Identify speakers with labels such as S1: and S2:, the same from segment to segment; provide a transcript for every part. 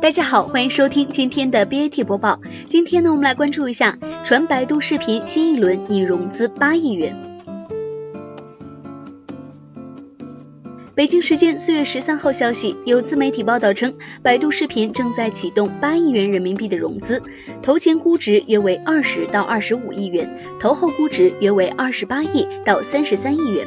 S1: 大家好，欢迎收听今天的 BAT 播报。今天呢，我们来关注一下，传百度视频新一轮拟融资八亿元。北京时间四月十三号消息，有自媒体报道称，百度视频正在启动八亿元人民币的融资，投前估值约为二十到二十五亿元，投后估值约为二十八亿到三十三亿元。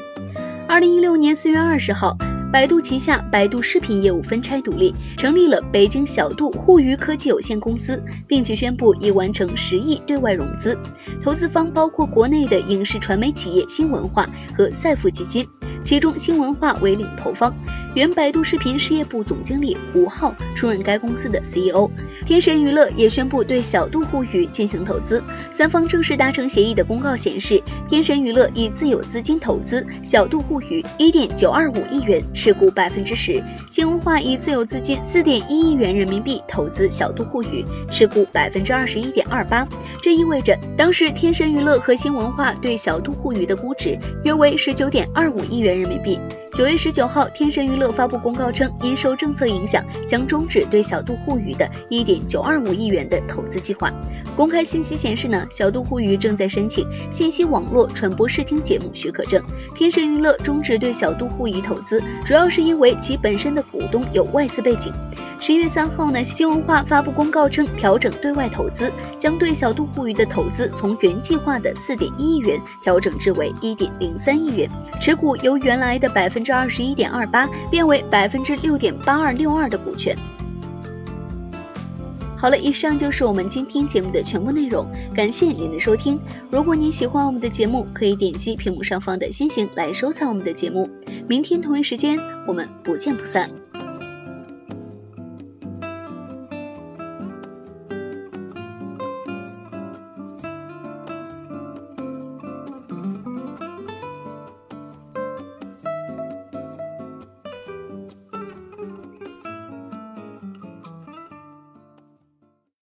S1: 二零一六年四月二十号。百度旗下百度视频业务分拆独立，成立了北京小度互娱科技有限公司，并且宣布已完成十亿对外融资，投资方包括国内的影视传媒企业新文化和赛富基金。其中，新文化为领投方，原百度视频事业部总经理吴昊出任该公司的 CEO。天神娱乐也宣布对小度互娱进行投资，三方正式达成协议的公告显示，天神娱乐以自有资金投资小度互娱一点九二五亿元，持股百分之十；新文化以自有资金四点一亿元人民币投资小度互娱，持股百分之二十一点二八。这意味着，当时天神娱乐和新文化对小度互娱的估值约为十九点二五亿元。人民币。九月十九号，天神娱乐发布公告称，因受政策影响，将终止对小度互娱的一点九二五亿元的投资计划。公开信息显示呢，小度互娱正在申请信息网络传播视听节目许可证。天神娱乐终止对小度互娱投资，主要是因为其本身的股东有外资背景。十一月三号呢，新文化发布公告称，调整对外投资，将对小度互娱的投资从原计划的四点一亿元调整至为一点零三亿元，持股由原来的百分。之二十一点二八变为百分之六点八二六二的股权。好了，以上就是我们今天节目的全部内容，感谢您的收听。如果您喜欢我们的节目，可以点击屏幕上方的星星来收藏我们的节目。明天同一时间，我们不见不散。